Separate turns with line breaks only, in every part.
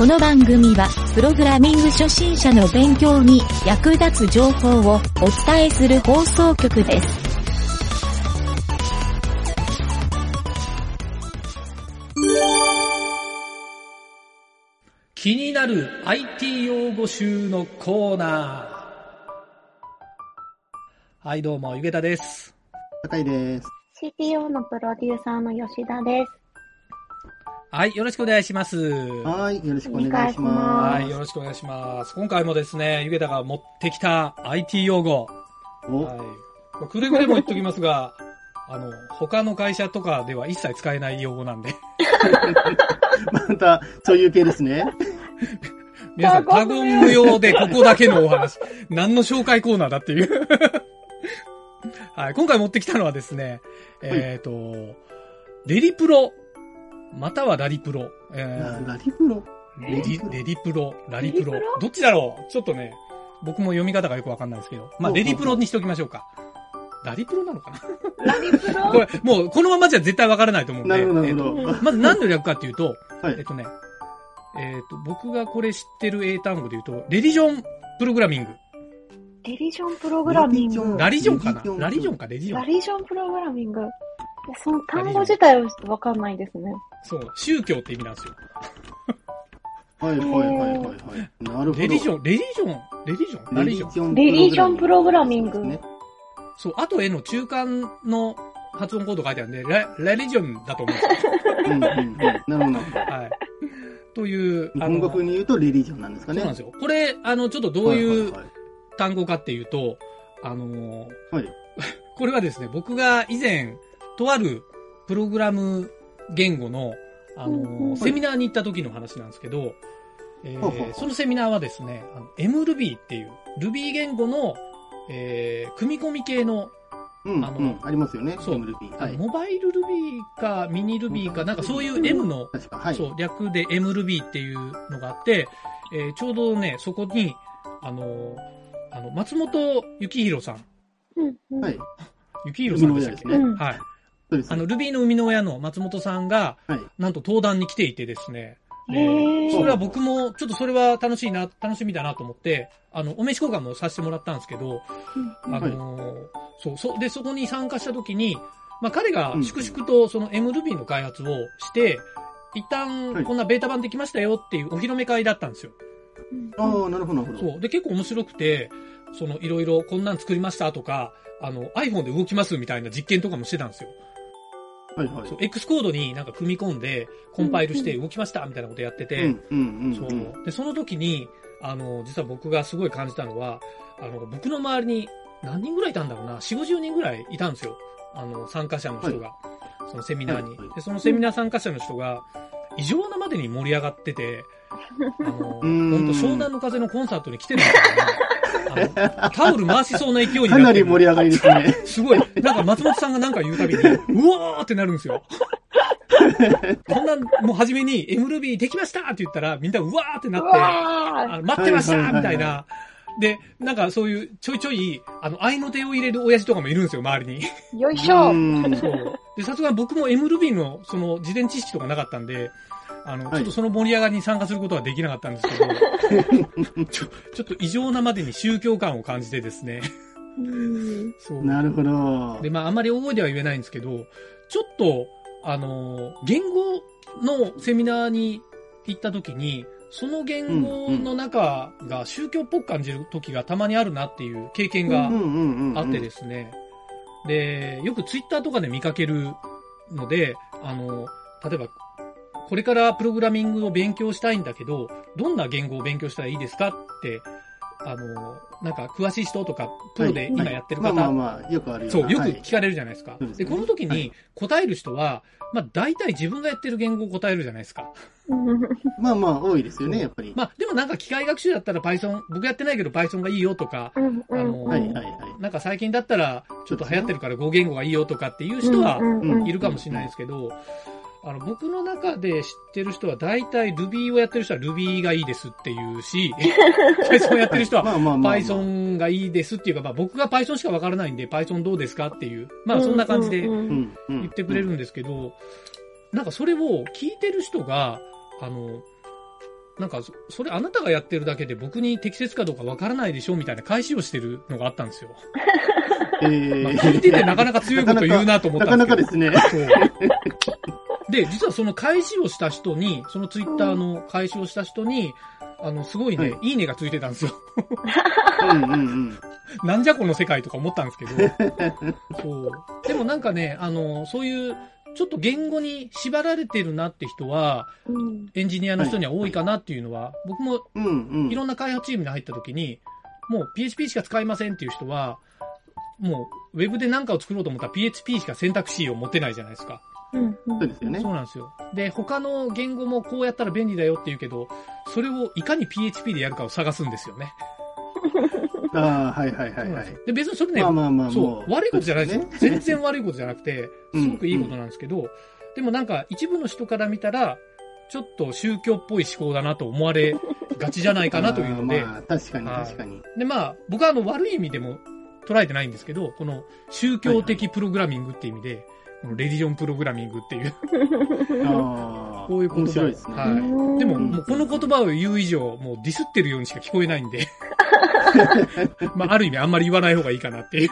この番組は、プログラミング初心者の勉強に役立つ情報をお伝えする放送局です。
気になる IT 用語集のコーナー。はい、どうも、ゆげたです。
高いです。
CTO のプロデューサーの吉田です。
はい、よろしくお願いします。
はい、よろしくお願いしま
はい、よろしくお願いします。今回もですね、ゆげたが持ってきた IT 用語。はい。くれぐれも言っときますが、あの、他の会社とかでは一切使えない用語なんで、
また、そういう系ですね。
皆さん、他言無用でここだけのお話。何の紹介コーナーだっていう。はい、今回持ってきたのはですね、えっ、と、レリプロ、またはラリプロ。えー
ラリプロ？
レリ、レリプロ、ラリプロ。どっちだろう？ちょっとね、僕も読み方がよくわかんないですけど。まあ、レリプロにしておきましょうか。ラリプロなのかな？
ラリプロ？
これ、もう、このままじゃ絶対わからないと思うんで。
なるほど、な
えっと
るほど。
まず何の略かっていうと、
はい
えっとね、えっと、僕がこれ知ってる英単語で言うと、レディジョンプログラミング。
レリジョンプログラミング。
ラリジョンかな？ラリジョンか、レディジョ
ラ
ン。
リジョンプログラミング。その単語自体はちょっとわかんないですね。
そう、宗教って意味なんですよ。
はい、はい、はい、はい。はいなるほど。
レディジョン、レディジョン、レディジョン？ラリジョン。
ン
レリジョンプログラミング
ね。
そう、あとへの中間の発音コード書いてあるんで、ラ、ラリジョンだと思うんですよ。
うん、うん、うん。なるほど。
はい。という、
日本語風に言うとレリジョンなんですかね。
そうなんですよ。これ、あの、ちょっとどういう単語かっていうと、あのー
はい
これはですね、僕が以前、とあるプログラム言語の、あのセミナーに行った時の話なんですけど、えーそのセミナーはですね、あの MRuby っていう、Ruby 言語の、えー組み込み系の、
うん、
あの
うん、ありますよね。
そう
MRuby はい。
モバイル Ruby かミニ Ruby か、なんかそういう M の
確か、はい。
そう、略で MRuby っていうのがあって、えーちょうどね、そこに、あのーあの、松本幸宏さん。
うん、うん。
はい。
幸宏さんでしたっけ？
ね
うん
はい。
そうです。
あの、Ruby の生みの親の松本さんが、
はい。
なんと登壇に来ていてですね、
へー
それは僕も、ちょっとそれは楽しいな、楽しみだなと思って、あの、お名刺交換もさせてもらったんですけど、
うん
あのーそう、そう、で、そこに参加した時に、まあ、彼が粛々とその MRuby の開発をして、一
はい
旦こんなベータ版できましたよっていうお披露目会だったんですよ。
ああ、なるほど、なるほど。
そう。で、結構面白くて、その、いろいろこんなん作りましたとか、あの、iPhone で動きますみたいな実験とかもしてたんですよ。
はい、はい。
そう、X コードになんか組み込んで、コンパイルして動きましたみたいなことやってて。そ
うん
う。で、その時に、あの、実は僕がすごい感じたのは、あの、僕の周りに何人ぐらいいたんだろうな、4、50人ぐらいいたんですよ。あの、参加者の人が。そのセミナーに、
はいはい
で、そのセミナー参加者の人が、異常なまでに盛り上がってて、あの、本当湘南の風のコンサートに来てるみたいな、タオル回しそうな勢いに
か
なってる。
なり盛り上がりですね。
すごい。なんか松本さんがなんか言うたびに、うわーってなるんですよ。こんなん、もう初めに MRuby できましたって言ったら、みんなうわーってな
う
って、
わ
あの待ってました
はいはいはいはい
みたいな。で、なんかそういうちょいちょい、あの、愛の手を入れる親父とかもいるんですよ、周りに。
ーよいしょ
うん
そう。で、さすがに僕も MRuby のその事前知識とかなかったんで、あの、
はい
ちょっとその盛り上がりに参加することはできなかったんですけど、ちょ、ちょっと異常なまでに宗教感を感じてですね。
うん
そう。
なるほど。
で、まあ、あまり大声では言えないんですけど、ちょっと、あの、言語のセミナーに行った時に、その言語の中が宗教っぽく感じる時がたまにあるなっていう経験が。あってですね。で、よくツイッターとかで見かけるので、あの、例えば、これからプログラミングを勉強したいんだけど、どんな言語を勉強したらいいですかってあの、なんか詳しい人とか、プロで今やってる方、
まあまあまあ、よくあるよ
そう、よく
はい。
聞かれるじゃないですか。で、
そうで
この時に
はい。
答える人は、まあ大体自分がやってる言語を答えるじゃないですか。
う ん
まあまあ、多いですよね、やっぱり。
まあでもなんか機械学習だったら Python、僕やってないけど Python がいいよとか、
うん
あの
はいはいはい。
なんか最近だったらちょっと流行ってるから語言語がいいよとかっていう人は
うん。
いるかもしれないですけど、あの、僕の中で知ってる人は大体 Ruby をやってる人は Ruby がいいですっていうし、Python をやってる人は Python がいいですっていうか、まあ僕が Python しかわからないんで Python どうですかっていう、まあそんな感じで言ってくれるんですけど、なんかそれを聞いてる人が、あの、なんかそ、それあなたがやってるだけで僕に適切かどうかわからないでしょみたいな返しをしてるのがあったんですよ。
え ー
まあ、聞いててなかなか強いこと言うなと思った
なか
んですけど。
なかですね。
で、実はその返しをした人に、そのツイッターの返しをした人に、あの、すごいね、、
はい
いねがついてたんですよ。
うんうんうん。
なんじゃこの世界とか思ったんですけど。そう。でもなんかね、あの、そういう、ちょっと言語に縛られてるなって人は、
うん
エンジニアの人には多いかなっていうのは、僕も
うんうん。
いろんな開発チームに入った時に、もう PHP しか使いませんっていう人は、もう、ウェブで何かを作ろうと思ったら PHP しか選択肢を持てないじゃないですか。
うん
そうですよね。
そうなんですよ。で、他の言語もこうやったら便利だよって言うけど、それをいかに PHP でやるかを探すんですよね。
ああ、はいはいはいはい。
で、別にそれね、
まあまあまあ、
そう
も、
悪いことじゃないですよ。全然悪いことじゃなくて、
うん
すごくいいことなんですけど、でもなんか一部の人から見たら、ちょっと宗教っぽい思考だなと思われがちじゃないかなというので
まあ、確かに
はい
確かに。
で、まあ、僕はあの悪い意味でも捉えてないんですけど、この宗教的プログラミングっていう意味で、このレディジョンプログラミングっていう、
ああ、
こういう言葉
ですね。
はい
うん
でも、もうこの言葉を言う以上、もうディスってるようにしか聞こえないんで、まあ、ある意味あんまり言わない方がいいかなっていう。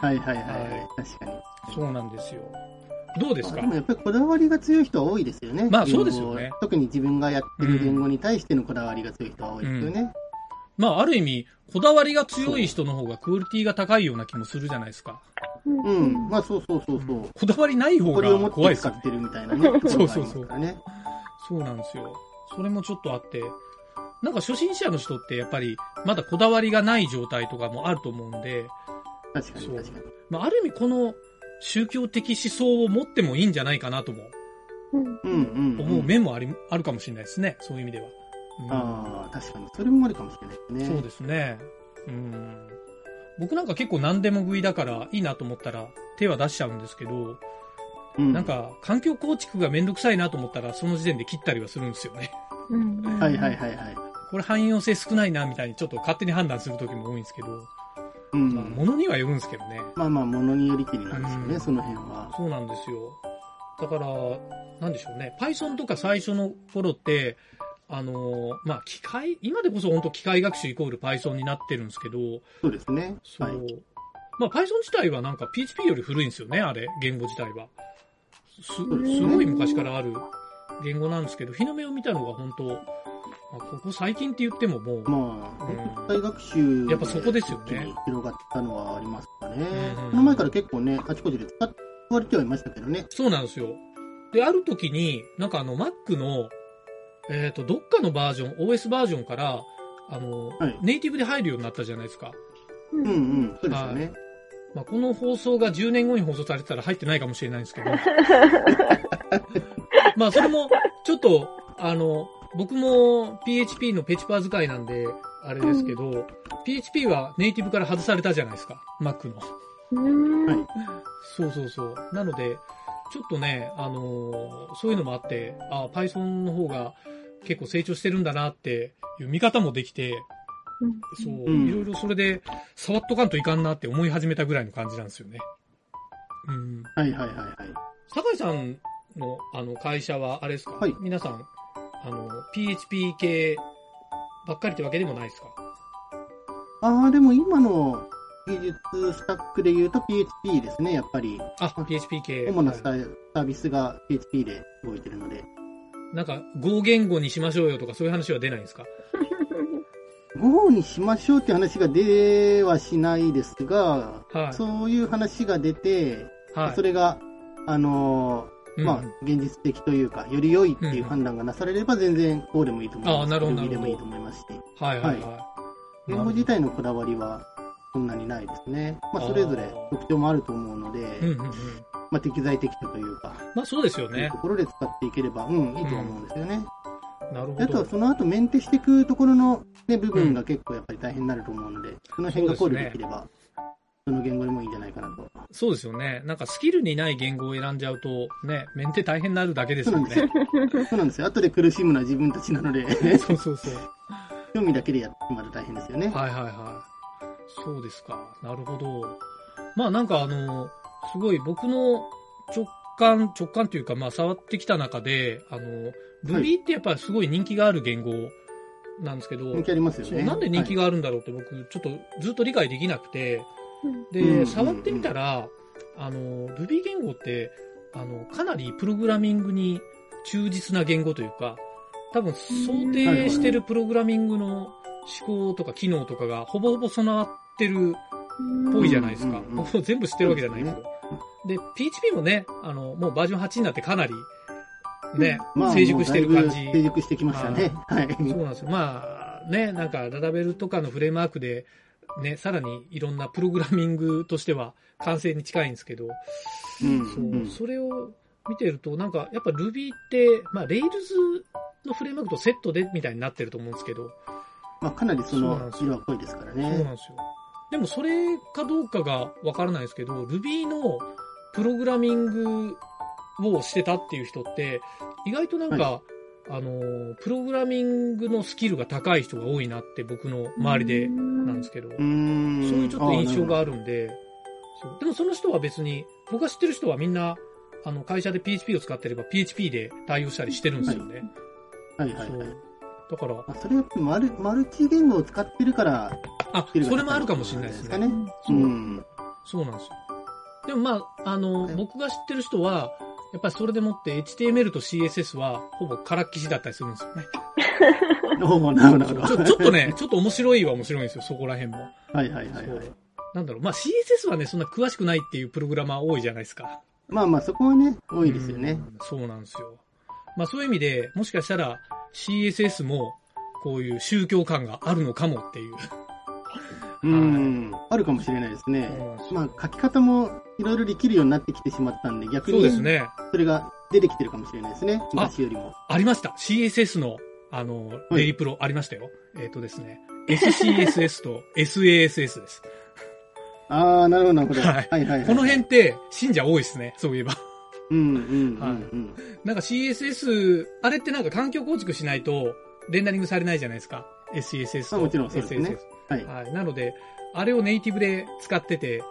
はいはいはい
は
はい。確かに。
そうなんですよ。どうですか？
でもやっぱりこだわりが強い人は多いですよね。
まあそうですよね
特に自分がやってる言語に対してのこだわりが強い人は多いですよね。
まあ、ある意味、こだわりが強い人の方がクオリティが高いような気もするじゃないですか。
うん。まあそうそうそうそう。
こだわりない方
これを持
が
って使
怖いですよね。
ってるみたいなね。
そうそうそう。そうなんですよ。それもちょっとあって、なんか初心者の人ってやっぱり、まだこだわりがない状態とかもあると思うんで、
確かに確かに。
まあ、ある意味この宗教的思想を持ってもいいんじゃないかなとも
うん
うんうん、
思う面もあり、あるかもしれないですね。そういう意味では。うん
ああ、確かに。それもあるかもしれないですね。
そうですね。うん。僕なんか結構何でも食いだからいいなと思ったら手は出しちゃうんですけど、
うん
なんか環境構築がめんどくさいなと思ったらその時点で切ったりはするんですよね。
うん
はいはいはいはい。
これ汎用性少ないなみたいにちょっと勝手に判断する時も多いんですけど、
うん。
まあ物にはよるんですけどね。
まあまあ、ものによりきりなんですよね、
うん
その辺は。
そうなんですよ。だから、なんでしょうね。Python とか最初の頃って、あのーまあ、機械、今でこそ本当機械学習イコール Python になってるんですけど、
そうですね。
そう。
はい。
まあ、Python 自体はなんか PHP より古いんですよね、あれ、言語自体は。す、す
ん
ごい昔からある言語なんですけど、日の目を見たのが本当、まあ、ここ最近って言ってももう、
まあ、
うん
機械学習
やっぱそこですよね
広がったのはありますかね
うん。
この前から結構ね、あちこちで使われてはいましたけどね。
そうなんですよ。で、ある時に、なんかあの、Mac の、えっ、と、どっかのバージョン、OS バージョンから、あの、
はい
ネイティブで入るようになったじゃないですか。
う
うんうん、そうですよね。
まあ、この放送が10年後に放送されてたら入ってないかもしれないんですけど。まあ、それも、ちょっと、あの、僕も PHP のペチパー使いなんで、あれですけど、PHP はネイティブから外されたじゃないですか。Mac の。そうそうそう。なので、ちょっとね、あのーそういうのもあって、あ Python の方が結構成長してるんだなっていう見方もできて、
うん
そう、
うん
いろいろそれで触っとかんといかんなって思い始めたぐらいの感じなんですよね。うん。
はいはいはいはい。
酒井さんのあの会社はあれですか？
はい
皆さん、あの、PHP 系ばっかりってわけでもないですか？
ああ、でも今の技術スタックで言うと PHP ですね、やっぱり。
あ、PHP 系。
主なサ
はい
ーサービスが PHP で動いてるので。
なんか、Go 言語にしましょうよとかそういう話は出ないんですか？
Go にしましょうって話が出はしないですが、
はい。
そういう話が出て、
はい。
それが、あのー
うん
まあ、現実的というか、より良いっていう
うん
判断がなされれば、全然 Go でもいいと思います。
あーなるほど
でもいいと思いますし。
はいはいはい。
言語自体のこだわりはそんなにないですね。まあ、それぞれ特徴もあると思うので、
うんうんうん。
まあ、適材適所というか、
まあそうですよね
いうと。ころで使っていければ、うん、いいとは思うんですよね。
なるほ
あとは
ど。
その後メンテしていくところの、ね、部分が結構やっぱり大変になると思うので、その辺が考慮できれば、その言語でもいいんじゃないかなと。
そうですよね。なんかスキルにない言語を選んじゃうと、ね、メンテ大変になるだけですよ
そうなんですよ
ね。。
そうなんですよ。後で苦しむのは自分たちなので、
そうそうそう。
興味だけでやってまだ大変ですよね。
はいはいはい。そうですか。なるほど。まあなんかあの、すごい僕の直感、直感というかまあ触ってきた中で、あの、Ruby ってやっぱりすごい人気がある言語なんですけど、
人気ありますよね。
なんで人気
が、
があるんだろうって僕ちょっとずっと理解できなくて、
うん
で、
うん
触ってみたら、あの、Ruby 言語って、あの、かなりプログラミングに忠実な言語というか、多分想定してるプログラミングの思考とか機能とかがほぼほぼ備わってるっぽいじゃないですか。全部知ってるわけじゃないけど。で、PHP もね、あの、もうバージョン8になってかなり、ね、
まあ
成熟してる感じ。
成熟してきましたね。はい。
そうなんですよ。まあ、ね、なんか、ララベルとかのフレームワークで、ね、さらにいろんなプログラミングとしては完成に近いんですけど、
うん
そう、
うん
それを見てると、なんか、やっぱ Ruby って、まあ、Rails のフレームワークとセットでみたいになってると思うんですけど、
まあ、かなりその
ですよ
色は濃いですから
そうなん
ね。
ですよ。でもそれかどうかがわからないですけど、Ruby のプログラミングをしてたっていう人って、意外となんか、あの、プログラミングのスキルが高い人が多いなって僕の周りでなんですけど、
う。
そういうちょっと印象が
あ
あるんで、そう。でもその人は別に、僕が知ってる人はみんな、あの、会社で PHP を使ってれば PHP で対応したりしてるんですよね。
ーなるほどはい。はい。はい。
だから、
まあ、それはマルマルチ言語を使ってるから、
あ、それもあるかもしれないですね。
ね。うん。
そうなんですよ。でもまあ、あの、
はい
僕が知ってる人は、やっぱりそれでもって HTML と CSS はほぼからっきしだったりするんですよね。
なるほどなるほど。
ちょちょっとね、ちょっと面白いは面白いんですよ、そこら辺も。
はいはいはいはい。
なんだろう、まあ CSS はね、そんな詳しくないっていうプログラマー多いじゃないですか。
まあまあ、そこはね、多いですよね。
うんそうなんですよ。まあそういう意味で、もしかしたら CSS もこういう宗教感があるのかもっていう。
うん。あるかもしれないですねまあ、書き方もいろいろできるようになってきてしまったんで、逆に
そうですね。
それが出てきてるかもしれないですね。昔よりも。
ありました。CSS の、あの、
はい
レリプロありましたよ。えっ、とですね。SCSS と SASS です。
ああ、なるほどなるほど。
は
はいいはいはい。
この辺って信者多いですね。そういえば。なんか CSS、あれってなんか環境構築しないとレンダリングされないじゃないですか。SCSS と
あもちろんそうですね。はい。
はい。なので、あれをネイティブで使ってて、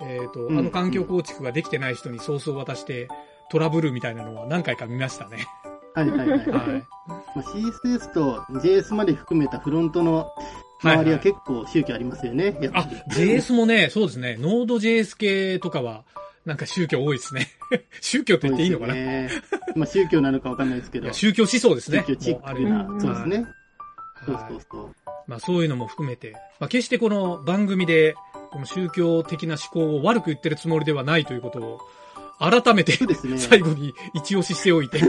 えっ、と、
うん
あの環境構築ができてない人にソースを渡してトラブルみたいなのは何回か見ましたね。
はいはいはい。
はい。
まあ、CSS と JS まで含めたフロントの周りは結構宗教ありますよね。やっぱ
あ
り。、
JS もね、そうですね。ノード JS 系とかは、なんか宗教多いですね。宗教って言っていいのかな、
ね。まあ宗教なのかわかんないですけど。
宗教思想ですね。
宗教チックな。そうですね。そう
はい
そうそう。
まあそういうのも含めて、まあ決してこの番組で、この宗教的な思考を悪く言ってるつもりではないということを、改めて
ね。
最後に一押ししておいて。
こ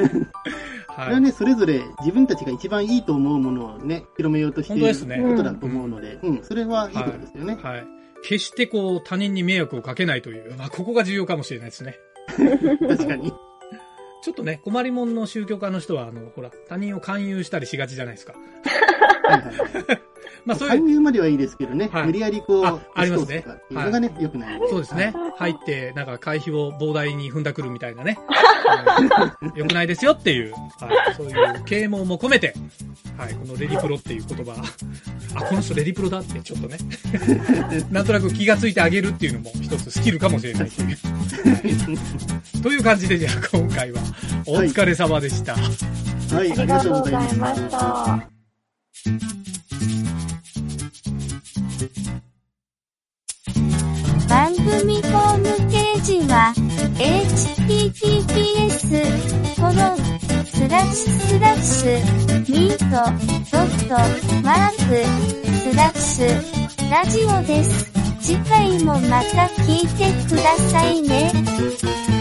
は。
れはいね、それぞれ自分たちが一番いいと思うものをね、広めようとしていることだと思うので、うん、それはいいことですよね。
はい。決してこう他人に迷惑をかけないという、まあここが重要かもしれないですね。
確かに。
ちょっとね、困りもんの宗教家の人は、あの、ほら、他人を勧誘したりしがちじゃないですか。
はいはいはい。
まあそういう
勧誘まではいいですけどね、
はい
無理やりこう、
あありますね
押し通すとかっていうのがね、良くない。
そうですね。入って、なんか会費を膨大に踏んだくるみたいなね。うん良くないですよっていう、はい、そういう啓蒙も込めて、はい、このレディプロっていう言葉、あ、この人レディプロだってちょっとね、なんとなく気がついてあげるっていうのも一つスキルかもしれないという。という感じで、じゃあ今回はお疲れ様でした。
はい、
ありがとうございました。
ームページは、https, コロン、スラッシュスラッシュ、ミート、ドット、マーク、スラッシュ、ラジオです。次回もまた聞いてくださいね。